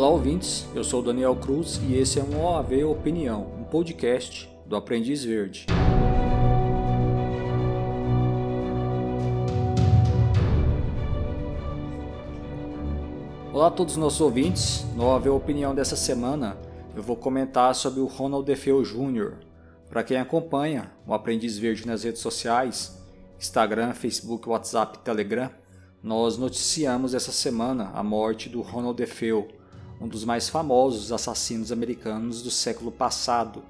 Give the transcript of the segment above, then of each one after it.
Olá, ouvintes. Eu sou Daniel Cruz e esse é um OAV Opinião, um podcast do Aprendiz Verde. Olá a todos os nossos ouvintes. No OAV Opinião dessa semana, eu vou comentar sobre o Ronald DeFeo Jr. Para quem acompanha o Aprendiz Verde nas redes sociais, Instagram, Facebook, WhatsApp, Telegram, nós noticiamos essa semana a morte do Ronald DeFeo, um dos mais famosos assassinos americanos do século passado.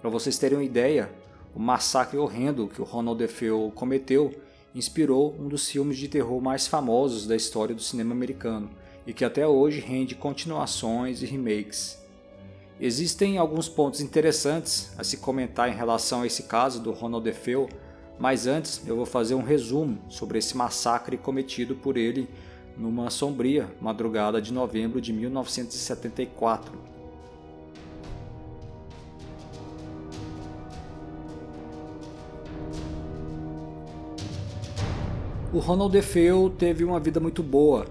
Para vocês terem uma ideia, o massacre horrendo que o Ronald DeFeo cometeu inspirou um dos filmes de terror mais famosos da história do cinema americano e que até hoje rende continuações e remakes. Existem alguns pontos interessantes a se comentar em relação a esse caso do Ronald DeFeo, mas antes eu vou fazer um resumo sobre esse massacre cometido por ele numa sombria madrugada de novembro de 1974. O Ronald DeFeo teve uma vida muito boa.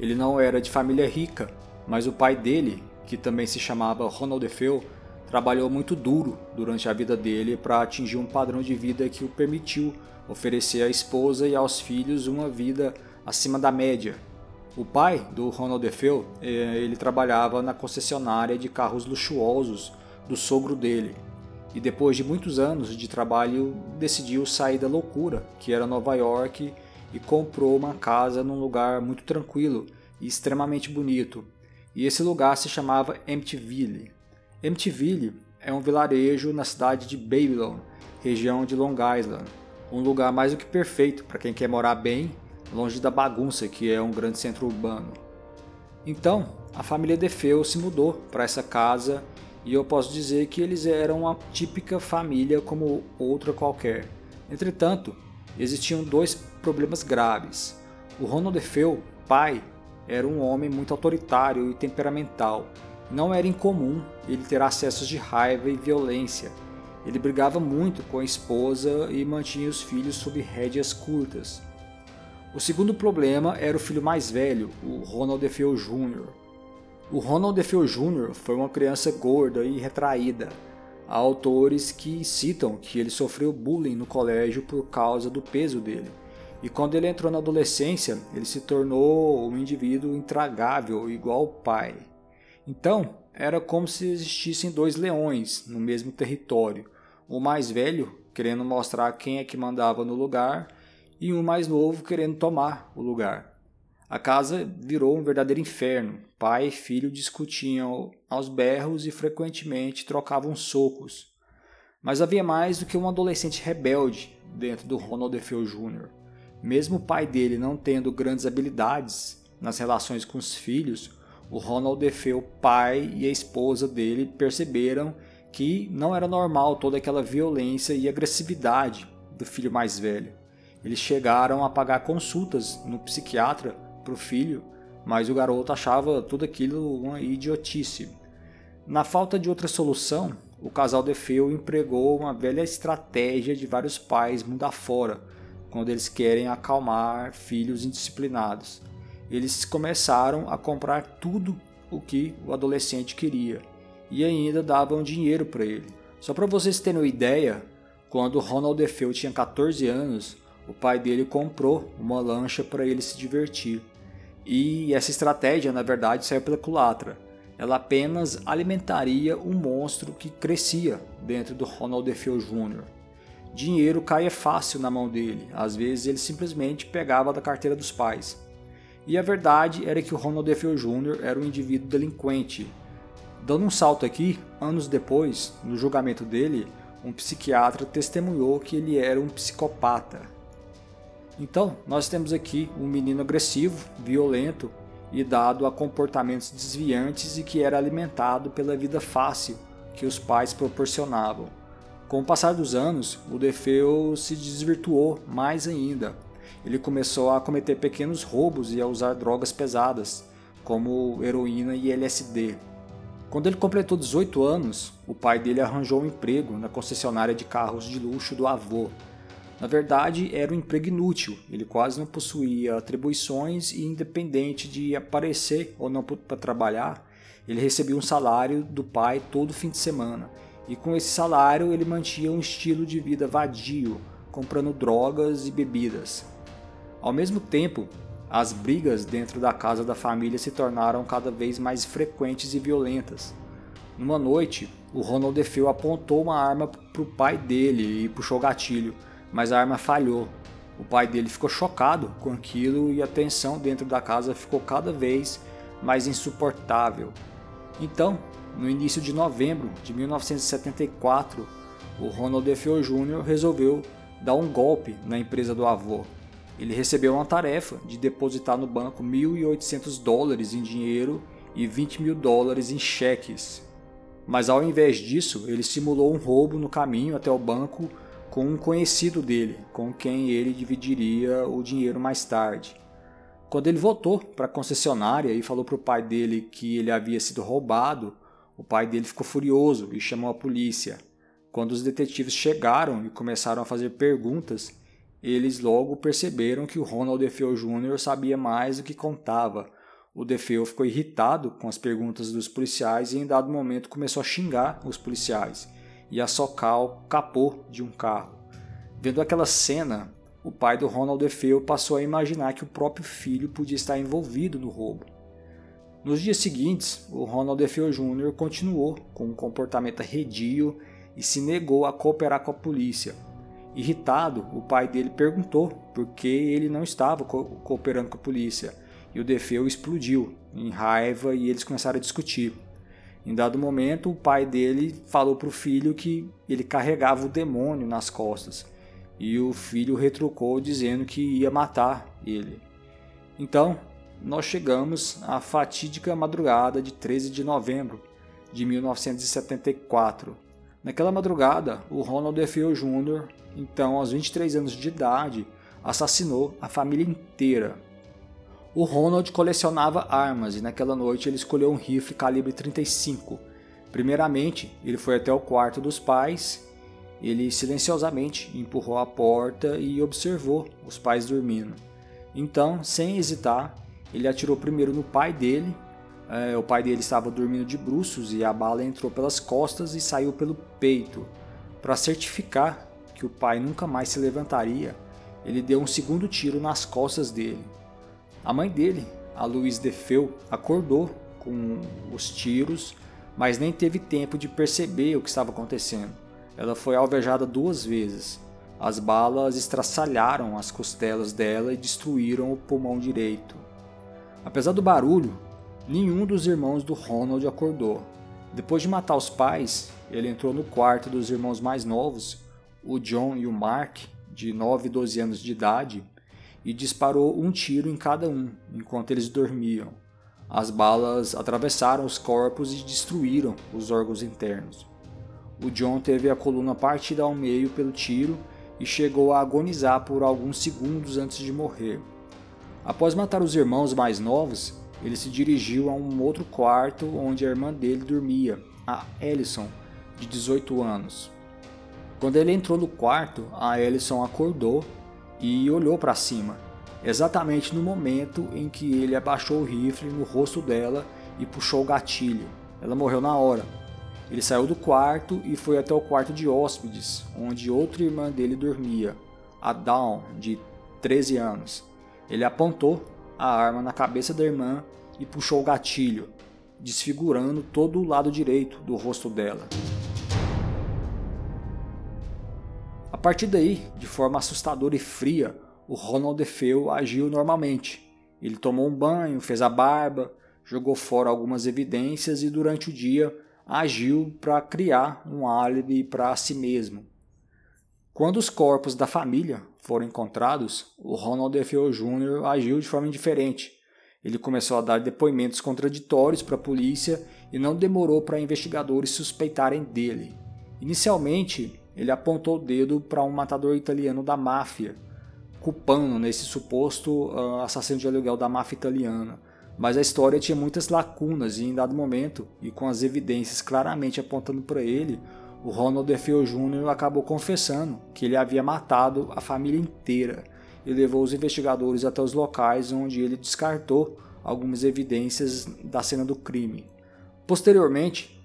Ele não era de família rica, mas o pai dele, que também se chamava Ronald DeFeo, trabalhou muito duro durante a vida dele para atingir um padrão de vida que o permitiu oferecer à esposa e aos filhos uma vida acima da média, o pai do Ronald DeFeo, eh, ele trabalhava na concessionária de carros luxuosos do sogro dele. E depois de muitos anos de trabalho, decidiu sair da loucura, que era Nova York, e comprou uma casa num lugar muito tranquilo e extremamente bonito. E esse lugar se chamava Emptyville. Emptyville é um vilarejo na cidade de Babylon, região de Long Island, um lugar mais do que perfeito para quem quer morar bem longe da bagunça que é um grande centro urbano. Então, a família Defeu se mudou para essa casa e eu posso dizer que eles eram uma típica família como outra qualquer. Entretanto, existiam dois problemas graves. O Ronald Defeu, pai, era um homem muito autoritário e temperamental. Não era incomum ele ter acessos de raiva e violência. Ele brigava muito com a esposa e mantinha os filhos sob rédeas curtas. O segundo problema era o filho mais velho, o Ronald DeFeo Jr. O Ronald DeFeo Jr. foi uma criança gorda e retraída. Há autores que citam que ele sofreu bullying no colégio por causa do peso dele. E quando ele entrou na adolescência, ele se tornou um indivíduo intragável, igual o pai. Então, era como se existissem dois leões no mesmo território. O mais velho, querendo mostrar quem é que mandava no lugar, e um mais novo querendo tomar o lugar. A casa virou um verdadeiro inferno. Pai e filho discutiam aos berros e frequentemente trocavam socos. Mas havia mais do que um adolescente rebelde dentro do Ronald DeFeo Jr. Mesmo o pai dele não tendo grandes habilidades nas relações com os filhos, o Ronald DeFeo pai e a esposa dele perceberam que não era normal toda aquela violência e agressividade do filho mais velho. Eles chegaram a pagar consultas no psiquiatra para o filho, mas o garoto achava tudo aquilo uma idiotice. Na falta de outra solução, o casal Defeu empregou uma velha estratégia de vários pais mundo afora, quando eles querem acalmar filhos indisciplinados. Eles começaram a comprar tudo o que o adolescente queria e ainda davam dinheiro para ele. Só para vocês terem uma ideia, quando Ronald Defeu tinha 14 anos, o pai dele comprou uma lancha para ele se divertir. E essa estratégia, na verdade, saiu pela culatra. Ela apenas alimentaria um monstro que crescia dentro do Ronald DeFeo Jr. Dinheiro caía fácil na mão dele, às vezes ele simplesmente pegava da carteira dos pais. E a verdade era que o Ronald DeFeo Jr. era um indivíduo delinquente. Dando um salto aqui, anos depois, no julgamento dele, um psiquiatra testemunhou que ele era um psicopata então, nós temos aqui um menino agressivo, violento e dado a comportamentos desviantes e que era alimentado pela vida fácil que os pais proporcionavam. Com o passar dos anos, o Defeu se desvirtuou mais ainda. Ele começou a cometer pequenos roubos e a usar drogas pesadas, como heroína e LSD. Quando ele completou 18 anos, o pai dele arranjou um emprego na concessionária de carros de luxo do avô, na verdade, era um emprego inútil, ele quase não possuía atribuições e, independente de aparecer ou não para trabalhar, ele recebia um salário do pai todo fim de semana, e com esse salário ele mantinha um estilo de vida vadio, comprando drogas e bebidas. Ao mesmo tempo, as brigas dentro da casa da família se tornaram cada vez mais frequentes e violentas. Numa noite, o Ronald DeFeo apontou uma arma para o pai dele e puxou o gatilho, mas a arma falhou. O pai dele ficou chocado com aquilo e a tensão dentro da casa ficou cada vez mais insuportável. Então, no início de novembro de 1974, o Ronald DeFeo Jr. resolveu dar um golpe na empresa do avô. Ele recebeu uma tarefa de depositar no banco 1.800 dólares em dinheiro e 20 mil dólares em cheques. Mas ao invés disso, ele simulou um roubo no caminho até o banco com um conhecido dele, com quem ele dividiria o dinheiro mais tarde. Quando ele voltou para a concessionária e falou para o pai dele que ele havia sido roubado, o pai dele ficou furioso e chamou a polícia. Quando os detetives chegaram e começaram a fazer perguntas, eles logo perceberam que o Ronald DeFeo Jr. sabia mais do que contava. O DeFeo ficou irritado com as perguntas dos policiais e em dado momento começou a xingar os policiais e a socar o capô de um carro. Vendo aquela cena, o pai do Ronald DeFeo passou a imaginar que o próprio filho podia estar envolvido no roubo. Nos dias seguintes, o Ronald DeFeo Jr. continuou com um comportamento arredio e se negou a cooperar com a polícia. Irritado, o pai dele perguntou por que ele não estava co cooperando com a polícia, e o Defeu explodiu em raiva e eles começaram a discutir. Em dado momento, o pai dele falou para o filho que ele carregava o demônio nas costas, e o filho retrucou dizendo que ia matar ele. Então, nós chegamos à fatídica madrugada de 13 de novembro de 1974, Naquela madrugada, o Ronald DeFeo Jr., então aos 23 anos de idade, assassinou a família inteira. O Ronald colecionava armas e naquela noite ele escolheu um rifle calibre 35. Primeiramente, ele foi até o quarto dos pais, ele silenciosamente empurrou a porta e observou os pais dormindo. Então, sem hesitar, ele atirou primeiro no pai dele, é, o pai dele estava dormindo de bruços e a bala entrou pelas costas e saiu pelo peito. Para certificar que o pai nunca mais se levantaria, ele deu um segundo tiro nas costas dele. A mãe dele, a Louise Defeu, acordou com os tiros, mas nem teve tempo de perceber o que estava acontecendo. Ela foi alvejada duas vezes. As balas estraçalharam as costelas dela e destruíram o pulmão direito. Apesar do barulho, Nenhum dos irmãos do Ronald acordou. Depois de matar os pais, ele entrou no quarto dos irmãos mais novos, o John e o Mark, de 9 e 12 anos de idade, e disparou um tiro em cada um enquanto eles dormiam. As balas atravessaram os corpos e destruíram os órgãos internos. O John teve a coluna partida ao meio pelo tiro e chegou a agonizar por alguns segundos antes de morrer. Após matar os irmãos mais novos, ele se dirigiu a um outro quarto onde a irmã dele dormia, a Ellison, de 18 anos. Quando ele entrou no quarto, a Ellison acordou e olhou para cima, exatamente no momento em que ele abaixou o rifle no rosto dela e puxou o gatilho. Ela morreu na hora. Ele saiu do quarto e foi até o quarto de hóspedes, onde outra irmã dele dormia, a Dawn, de 13 anos. Ele apontou a arma na cabeça da irmã e puxou o gatilho, desfigurando todo o lado direito do rosto dela. Partir daí, de forma assustadora e fria, o Ronald DeFeo agiu normalmente. Ele tomou um banho, fez a barba, jogou fora algumas evidências e durante o dia agiu para criar um álibi para si mesmo. Quando os corpos da família foram encontrados, o Ronald DeFeo Jr. agiu de forma diferente. Ele começou a dar depoimentos contraditórios para a polícia e não demorou para investigadores suspeitarem dele. Inicialmente, ele apontou o dedo para um matador italiano da máfia, culpando nesse suposto uh, assassino de aluguel da máfia italiana. Mas a história tinha muitas lacunas e, em dado momento, e com as evidências claramente apontando para ele, o Ronald DeFeo Jr. acabou confessando que ele havia matado a família inteira e levou os investigadores até os locais onde ele descartou algumas evidências da cena do crime. Posteriormente,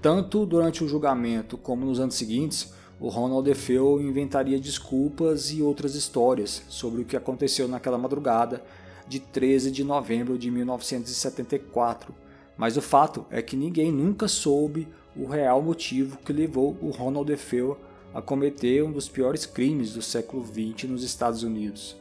tanto durante o julgamento como nos anos seguintes, o Ronald DeFeo inventaria desculpas e outras histórias sobre o que aconteceu naquela madrugada de 13 de novembro de 1974. Mas o fato é que ninguém nunca soube o real motivo que levou o Ronald DeFeo a cometer um dos piores crimes do século XX nos Estados Unidos.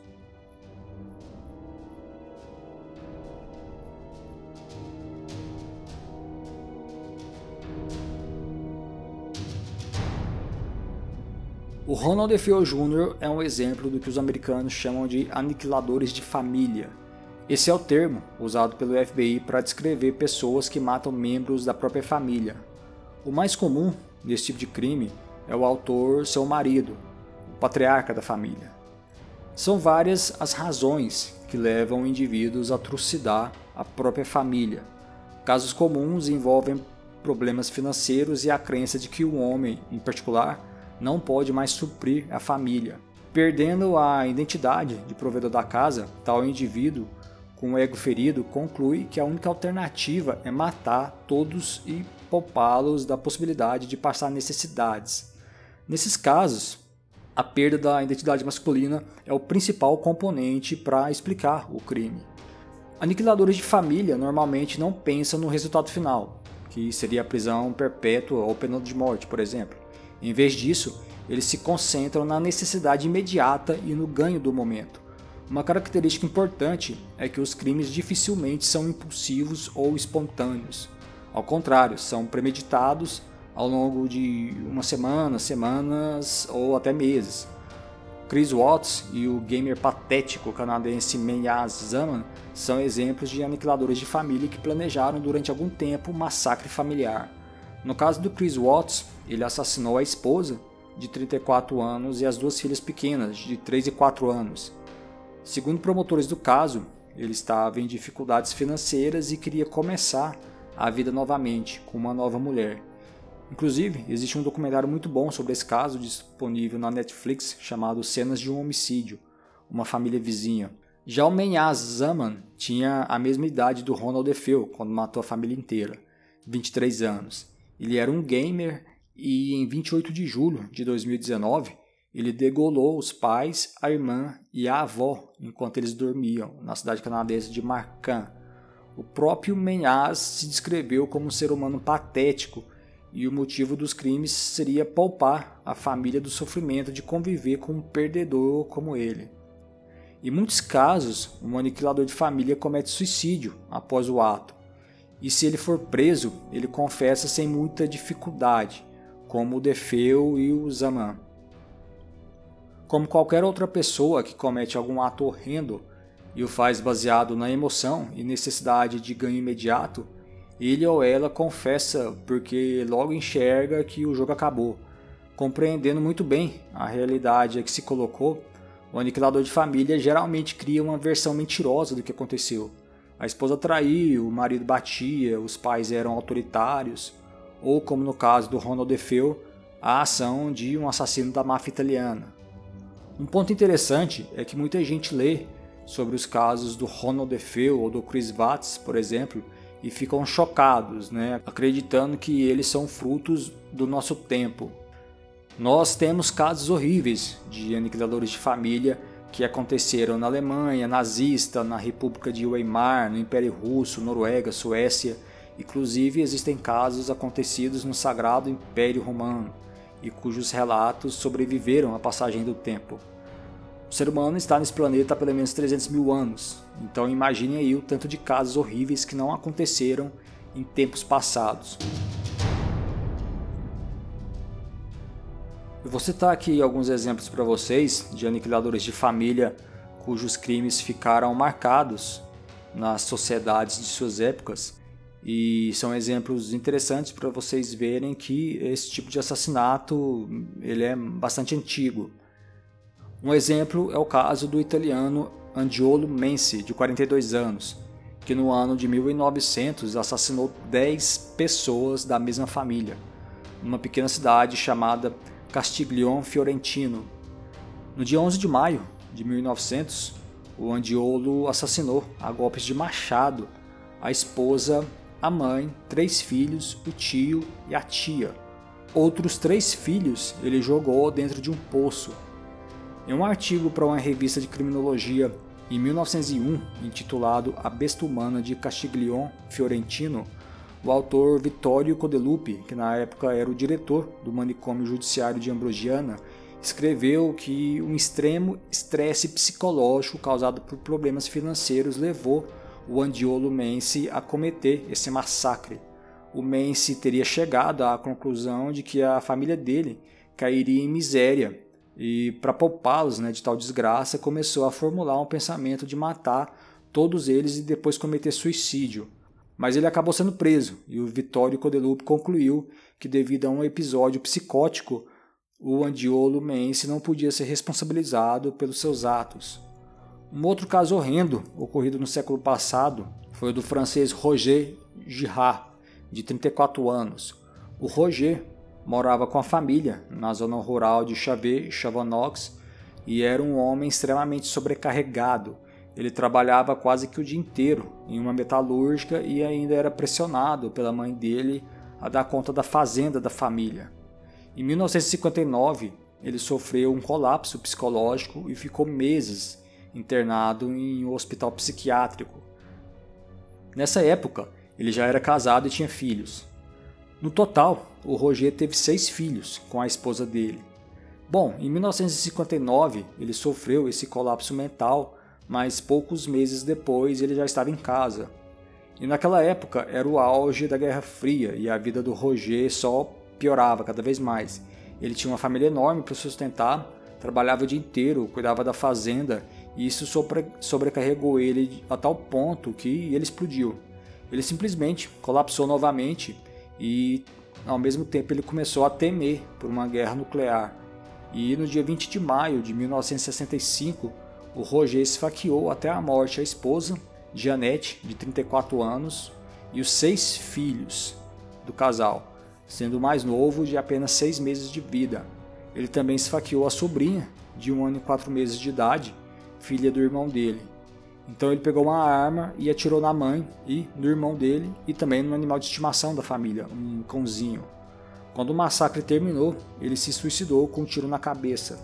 O Ronald DeFeo Jr. é um exemplo do que os americanos chamam de aniquiladores de família. Esse é o termo usado pelo FBI para descrever pessoas que matam membros da própria família. O mais comum desse tipo de crime é o autor seu marido, o patriarca da família. São várias as razões que levam indivíduos a trucidar a própria família. Casos comuns envolvem problemas financeiros e a crença de que o homem, em particular, não pode mais suprir a família. Perdendo a identidade de provedor da casa, tal indivíduo com o ego ferido conclui que a única alternativa é matar todos e poupá-los da possibilidade de passar necessidades. Nesses casos, a perda da identidade masculina é o principal componente para explicar o crime. Aniquiladores de família normalmente não pensam no resultado final, que seria a prisão perpétua ou pena de morte, por exemplo. Em vez disso, eles se concentram na necessidade imediata e no ganho do momento. Uma característica importante é que os crimes dificilmente são impulsivos ou espontâneos. Ao contrário, são premeditados ao longo de uma semana, semanas ou até meses. Chris Watts e o gamer patético canadense Menyaz Zaman são exemplos de aniquiladores de família que planejaram durante algum tempo um massacre familiar. No caso do Chris Watts, ele assassinou a esposa, de 34 anos, e as duas filhas pequenas, de 3 e 4 anos. Segundo promotores do caso, ele estava em dificuldades financeiras e queria começar a vida novamente com uma nova mulher. Inclusive, existe um documentário muito bom sobre esse caso disponível na Netflix chamado Cenas de um Homicídio Uma Família Vizinha. Já o Menyaz Zaman tinha a mesma idade do Ronald DeFeo quando matou a família inteira, 23 anos. Ele era um gamer e em 28 de julho de 2019 ele degolou os pais, a irmã e a avó enquanto eles dormiam na cidade canadense de Marcan. O próprio Menhaz se descreveu como um ser humano patético e o motivo dos crimes seria poupar a família do sofrimento de conviver com um perdedor como ele. Em muitos casos, um aniquilador de família comete suicídio após o ato, e se ele for preso, ele confessa sem muita dificuldade, como o Defeu e o Zaman. Como qualquer outra pessoa que comete algum ato horrendo e o faz baseado na emoção e necessidade de ganho imediato, ele ou ela confessa porque logo enxerga que o jogo acabou. Compreendendo muito bem a realidade a que se colocou, o aniquilador de família geralmente cria uma versão mentirosa do que aconteceu a esposa traiu, o marido batia, os pais eram autoritários, ou como no caso do Ronald DeFeo, a ação de um assassino da máfia italiana. Um ponto interessante é que muita gente lê sobre os casos do Ronald DeFeo ou do Chris Watts, por exemplo, e ficam chocados, né? acreditando que eles são frutos do nosso tempo. Nós temos casos horríveis de aniquiladores de família que aconteceram na Alemanha nazista, na República de Weimar, no Império Russo, Noruega, Suécia. Inclusive existem casos acontecidos no Sagrado Império Romano e cujos relatos sobreviveram à passagem do tempo. O ser humano está nesse planeta há pelo menos 300 mil anos, então imagine aí o tanto de casos horríveis que não aconteceram em tempos passados. Eu vou citar aqui alguns exemplos para vocês de aniquiladores de família cujos crimes ficaram marcados nas sociedades de suas épocas e são exemplos interessantes para vocês verem que esse tipo de assassinato ele é bastante antigo. Um exemplo é o caso do italiano Angiolo Mensi, de 42 anos, que no ano de 1900 assassinou 10 pessoas da mesma família, numa pequena cidade chamada Castiglione Fiorentino. No dia 11 de maio de 1900, o Andiolo assassinou a golpes de machado a esposa a mãe, três filhos, o tio e a tia. Outros três filhos ele jogou dentro de um poço. Em um artigo para uma revista de criminologia em 1901, intitulado A Besta Humana de Castiglione Fiorentino, o autor Vittorio Codelupi, que na época era o diretor do manicômio judiciário de Ambrosiana, escreveu que um extremo estresse psicológico causado por problemas financeiros levou o Andiolo Mense a cometer esse massacre. O Mense teria chegado à conclusão de que a família dele cairia em miséria e, para poupá-los né, de tal desgraça, começou a formular um pensamento de matar todos eles e depois cometer suicídio mas ele acabou sendo preso e o Vittorio Codelupe concluiu que devido a um episódio psicótico, o Andiolo Mense não podia ser responsabilizado pelos seus atos. Um outro caso horrendo ocorrido no século passado foi o do francês Roger Girard, de 34 anos. O Roger morava com a família na zona rural de Chavet-Chavanox e era um homem extremamente sobrecarregado ele trabalhava quase que o dia inteiro em uma metalúrgica e ainda era pressionado pela mãe dele a dar conta da fazenda da família. Em 1959, ele sofreu um colapso psicológico e ficou meses internado em um hospital psiquiátrico. Nessa época, ele já era casado e tinha filhos. No total, o Roger teve seis filhos com a esposa dele. Bom, em 1959 ele sofreu esse colapso mental mas poucos meses depois ele já estava em casa. E naquela época era o auge da Guerra Fria e a vida do Roger só piorava cada vez mais. Ele tinha uma família enorme para sustentar, trabalhava o dia inteiro, cuidava da fazenda e isso sobre, sobrecarregou ele a tal ponto que ele explodiu. Ele simplesmente colapsou novamente e ao mesmo tempo ele começou a temer por uma guerra nuclear. E no dia 20 de maio de 1965, o Roger esfaqueou até a morte a esposa, Jeanette, de 34 anos, e os seis filhos do casal, sendo o mais novo de apenas seis meses de vida. Ele também esfaqueou a sobrinha, de um ano e quatro meses de idade, filha do irmão dele. Então ele pegou uma arma e atirou na mãe e no irmão dele e também no animal de estimação da família, um cãozinho. Quando o massacre terminou, ele se suicidou com um tiro na cabeça.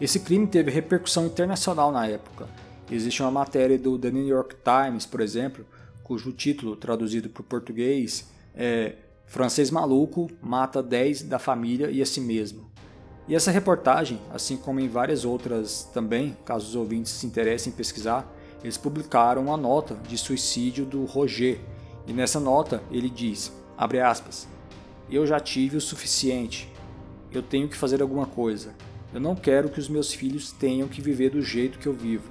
Esse crime teve repercussão internacional na época. Existe uma matéria do The New York Times, por exemplo, cujo título, traduzido para o português, é Francês Maluco mata 10 da família e a si mesmo. E essa reportagem, assim como em várias outras também, caso os ouvintes se interessem em pesquisar, eles publicaram uma nota de suicídio do Roger. E nessa nota ele diz, abre aspas, eu já tive o suficiente, eu tenho que fazer alguma coisa. Eu não quero que os meus filhos tenham que viver do jeito que eu vivo.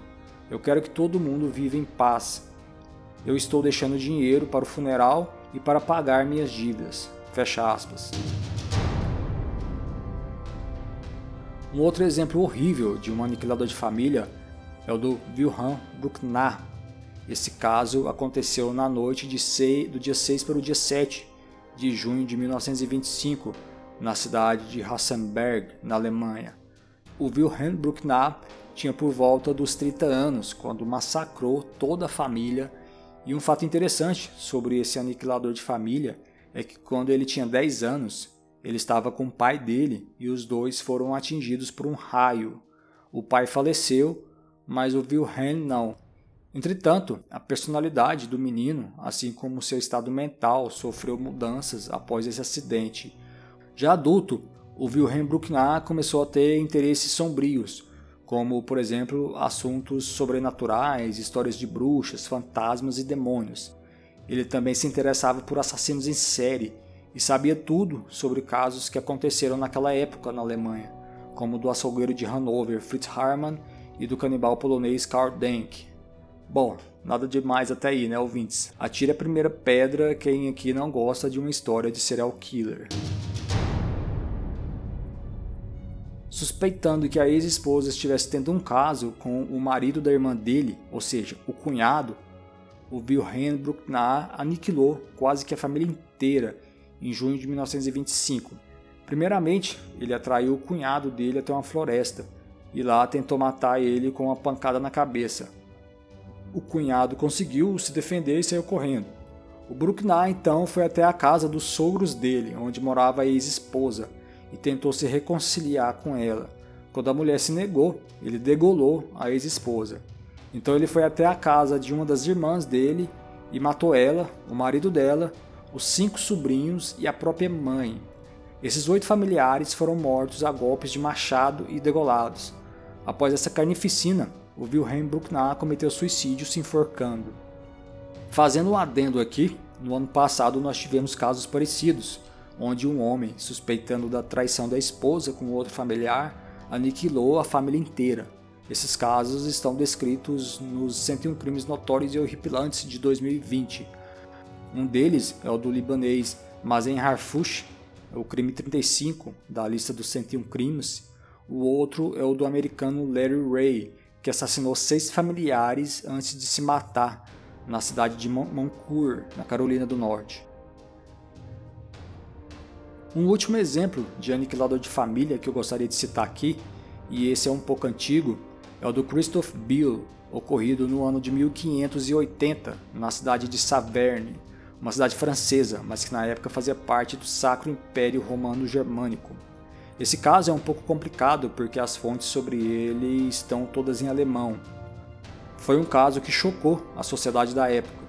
Eu quero que todo mundo viva em paz. Eu estou deixando dinheiro para o funeral e para pagar minhas dívidas. Fecha aspas. Um outro exemplo horrível de um aniquilador de família é o do Wilhelm Bruckner. Esse caso aconteceu na noite de 6, do dia 6 para o dia 7 de junho de 1925, na cidade de Hassenberg, na Alemanha. O Wilhelm Bruckner tinha por volta dos 30 anos quando massacrou toda a família. E um fato interessante sobre esse aniquilador de família é que quando ele tinha 10 anos, ele estava com o pai dele e os dois foram atingidos por um raio. O pai faleceu, mas o Wilhelm não. Entretanto, a personalidade do menino, assim como seu estado mental, sofreu mudanças após esse acidente. Já adulto, o Wilhelm Bruckner começou a ter interesses sombrios, como, por exemplo, assuntos sobrenaturais, histórias de bruxas, fantasmas e demônios. Ele também se interessava por assassinos em série e sabia tudo sobre casos que aconteceram naquela época na Alemanha, como do açougueiro de Hanover Fritz Harman e do canibal polonês Karl Denk. Bom, nada demais até aí, né, ouvintes? Atire a primeira pedra quem aqui não gosta de uma história de serial killer. suspeitando que a ex-esposa estivesse tendo um caso com o marido da irmã dele, ou seja, o cunhado, o Wilhelm Bruckner aniquilou quase que a família inteira em junho de 1925. Primeiramente, ele atraiu o cunhado dele até uma floresta e lá tentou matar ele com uma pancada na cabeça. O cunhado conseguiu se defender e saiu correndo. O Bruckner então foi até a casa dos sogros dele, onde morava a ex-esposa, e tentou se reconciliar com ela. Quando a mulher se negou, ele degolou a ex-esposa. Então ele foi até a casa de uma das irmãs dele e matou ela, o marido dela, os cinco sobrinhos e a própria mãe. Esses oito familiares foram mortos a golpes de machado e degolados. Após essa carnificina, o Wilhelm Bruckner cometeu suicídio se enforcando. Fazendo um adendo aqui, no ano passado nós tivemos casos parecidos, onde um homem, suspeitando da traição da esposa com outro familiar, aniquilou a família inteira. Esses casos estão descritos nos 101 crimes notórios e horripilantes de 2020. Um deles é o do libanês Mazen Harfouch, o crime 35 da lista dos 101 crimes. O outro é o do americano Larry Ray, que assassinou seis familiares antes de se matar na cidade de Moncourt, na Carolina do Norte. Um último exemplo de aniquilador de família que eu gostaria de citar aqui, e esse é um pouco antigo, é o do Christophe Bill, ocorrido no ano de 1580 na cidade de Saverne, uma cidade francesa, mas que na época fazia parte do Sacro Império Romano Germânico. Esse caso é um pouco complicado porque as fontes sobre ele estão todas em alemão. Foi um caso que chocou a sociedade da época.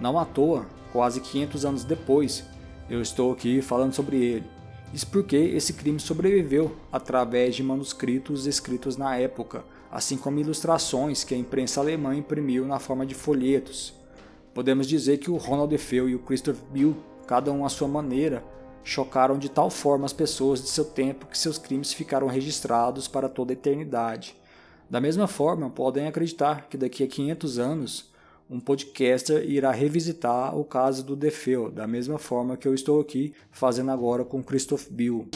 Não à toa, quase 500 anos depois, eu estou aqui falando sobre ele. Isso porque esse crime sobreviveu através de manuscritos escritos na época, assim como ilustrações que a imprensa alemã imprimiu na forma de folhetos. Podemos dizer que o Ronald Defeu e o Christopher Bill, cada um à sua maneira, chocaram de tal forma as pessoas de seu tempo que seus crimes ficaram registrados para toda a eternidade. Da mesma forma, podem acreditar que daqui a 500 anos um podcaster irá revisitar o caso do Defeu, da mesma forma que eu estou aqui fazendo agora com Christoph Bill.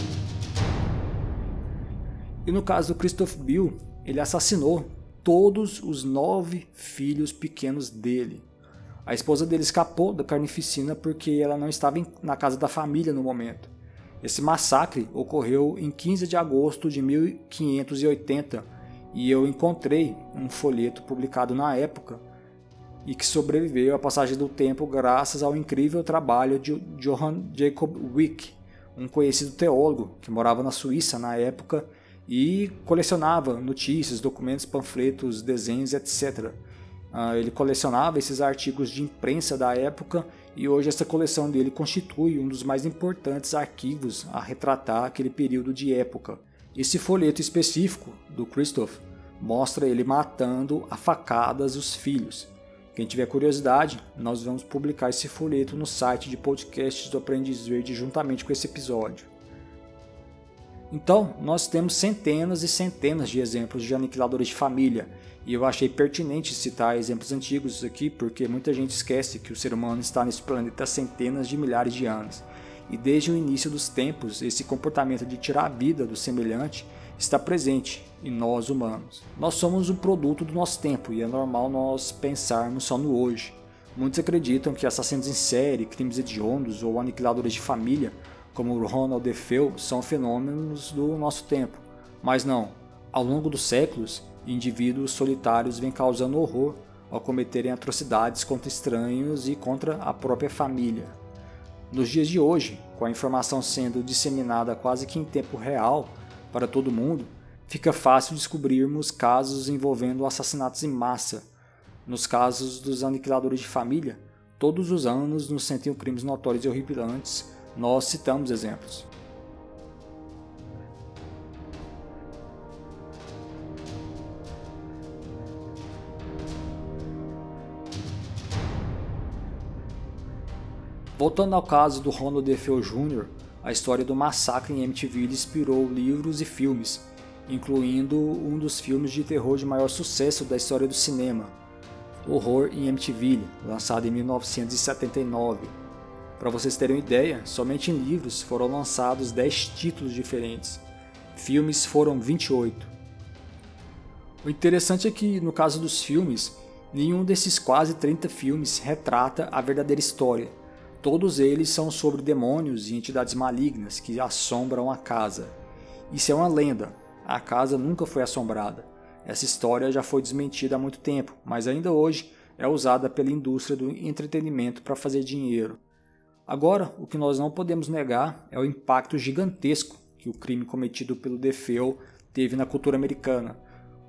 E no caso do Christoph Bill, ele assassinou todos os nove filhos pequenos dele. A esposa dele escapou da carnificina porque ela não estava na casa da família no momento. Esse massacre ocorreu em 15 de agosto de 1580 e eu encontrei um folheto publicado na época e que sobreviveu à passagem do tempo graças ao incrível trabalho de Johann Jacob Wick, um conhecido teólogo que morava na Suíça na época e colecionava notícias, documentos, panfletos, desenhos, etc. Uh, ele colecionava esses artigos de imprensa da época e hoje essa coleção dele constitui um dos mais importantes arquivos a retratar aquele período de época. Esse folheto específico do Christoph mostra ele matando a facadas os filhos. Quem tiver curiosidade, nós vamos publicar esse folheto no site de podcasts do Aprendiz Verde juntamente com esse episódio. Então, nós temos centenas e centenas de exemplos de aniquiladores de família e eu achei pertinente citar exemplos antigos aqui porque muita gente esquece que o ser humano está nesse planeta há centenas de milhares de anos. E desde o início dos tempos, esse comportamento de tirar a vida do semelhante está presente em nós humanos. Nós somos um produto do nosso tempo e é normal nós pensarmos só no hoje. Muitos acreditam que assassinos em série, crimes hediondos ou aniquiladores de família, como Ronald DeFeo, são fenômenos do nosso tempo. Mas não. Ao longo dos séculos, indivíduos solitários vêm causando horror ao cometerem atrocidades contra estranhos e contra a própria família. Nos dias de hoje, com a informação sendo disseminada quase que em tempo real para todo mundo, fica fácil descobrirmos casos envolvendo assassinatos em massa. Nos casos dos aniquiladores de família, todos os anos nos 101 crimes notórios e horripilantes, nós citamos exemplos. Voltando ao caso do Ronald DeFeo Jr., a história do massacre em MTV inspirou livros e filmes, incluindo um dos filmes de terror de maior sucesso da história do cinema, Horror em MTV, lançado em 1979. Para vocês terem uma ideia, somente em livros foram lançados 10 títulos diferentes. Filmes foram 28. O interessante é que, no caso dos filmes, nenhum desses quase 30 filmes retrata a verdadeira história Todos eles são sobre demônios e entidades malignas que assombram a casa. Isso é uma lenda. A casa nunca foi assombrada. Essa história já foi desmentida há muito tempo, mas ainda hoje é usada pela indústria do entretenimento para fazer dinheiro. Agora, o que nós não podemos negar é o impacto gigantesco que o crime cometido pelo DeFeo teve na cultura americana.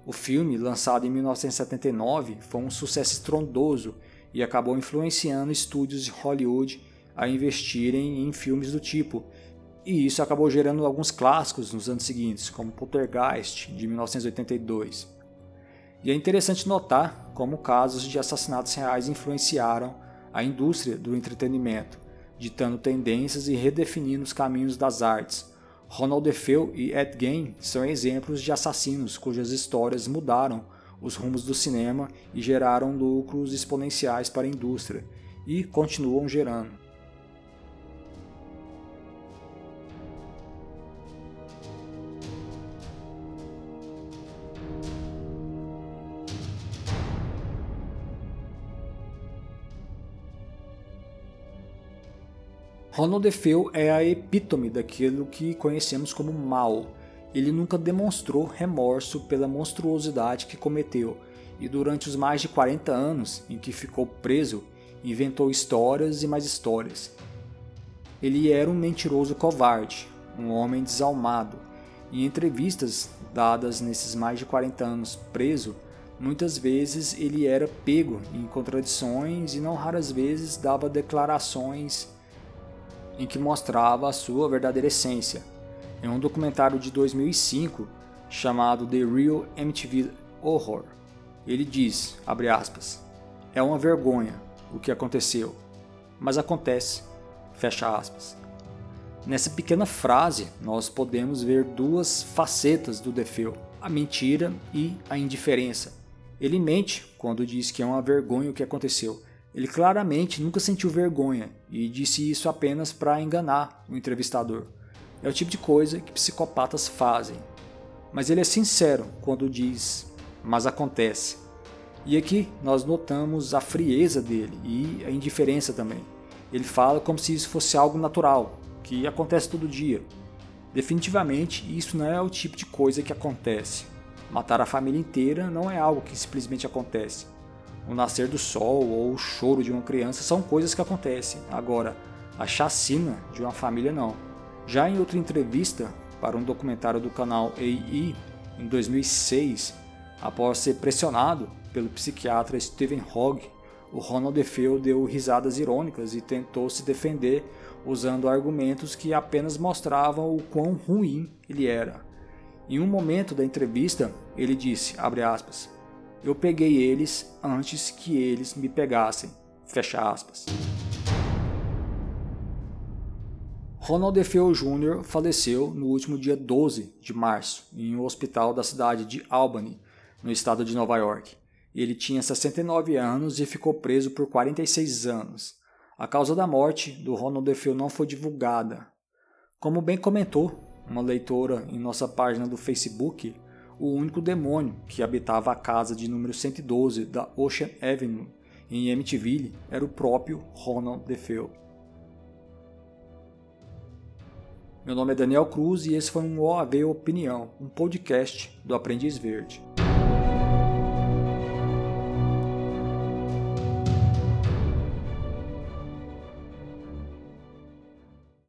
O filme, lançado em 1979, foi um sucesso estrondoso e acabou influenciando estúdios de Hollywood a investirem em filmes do tipo. E isso acabou gerando alguns clássicos nos anos seguintes, como Poltergeist, de 1982. E é interessante notar como casos de assassinatos reais influenciaram a indústria do entretenimento, ditando tendências e redefinindo os caminhos das artes. Ronald DeFeo e Ed Gein são exemplos de assassinos cujas histórias mudaram os rumos do cinema e geraram lucros exponenciais para a indústria, e continuam gerando. Ronald DeFeo é a epítome daquilo que conhecemos como mal. Ele nunca demonstrou remorso pela monstruosidade que cometeu e durante os mais de 40 anos em que ficou preso, inventou histórias e mais histórias. Ele era um mentiroso covarde, um homem desalmado. Em entrevistas dadas nesses mais de 40 anos preso, muitas vezes ele era pego em contradições e não raras vezes dava declarações em que mostrava a sua verdadeira essência. Em um documentário de 2005 chamado The Real MTV Horror, ele diz, aspas, é uma vergonha o que aconteceu, mas acontece, fecha aspas. Nessa pequena frase, nós podemos ver duas facetas do Defeu, a mentira e a indiferença. Ele mente quando diz que é uma vergonha o que aconteceu, ele claramente nunca sentiu vergonha e disse isso apenas para enganar o entrevistador. É o tipo de coisa que psicopatas fazem. Mas ele é sincero quando diz, mas acontece. E aqui nós notamos a frieza dele e a indiferença também. Ele fala como se isso fosse algo natural, que acontece todo dia. Definitivamente, isso não é o tipo de coisa que acontece. Matar a família inteira não é algo que simplesmente acontece o nascer do sol ou o choro de uma criança são coisas que acontecem. Agora, a chacina de uma família não. Já em outra entrevista para um documentário do canal AI em 2006, após ser pressionado pelo psiquiatra Stephen Hogg, o Ronald DeFeo deu risadas irônicas e tentou se defender usando argumentos que apenas mostravam o quão ruim ele era. Em um momento da entrevista, ele disse, aspas, eu peguei eles antes que eles me pegassem. Fecha aspas. Ronald DeFeo Jr. faleceu no último dia 12 de março em um hospital da cidade de Albany, no estado de Nova York. Ele tinha 69 anos e ficou preso por 46 anos. A causa da morte do Ronald DeFeo não foi divulgada. Como bem comentou uma leitora em nossa página do Facebook, o único demônio que habitava a casa de número 112 da Ocean Avenue em Amityville era o próprio Ronald DeFeo. Meu nome é Daniel Cruz e esse foi um OAV Opinião, um podcast do Aprendiz Verde.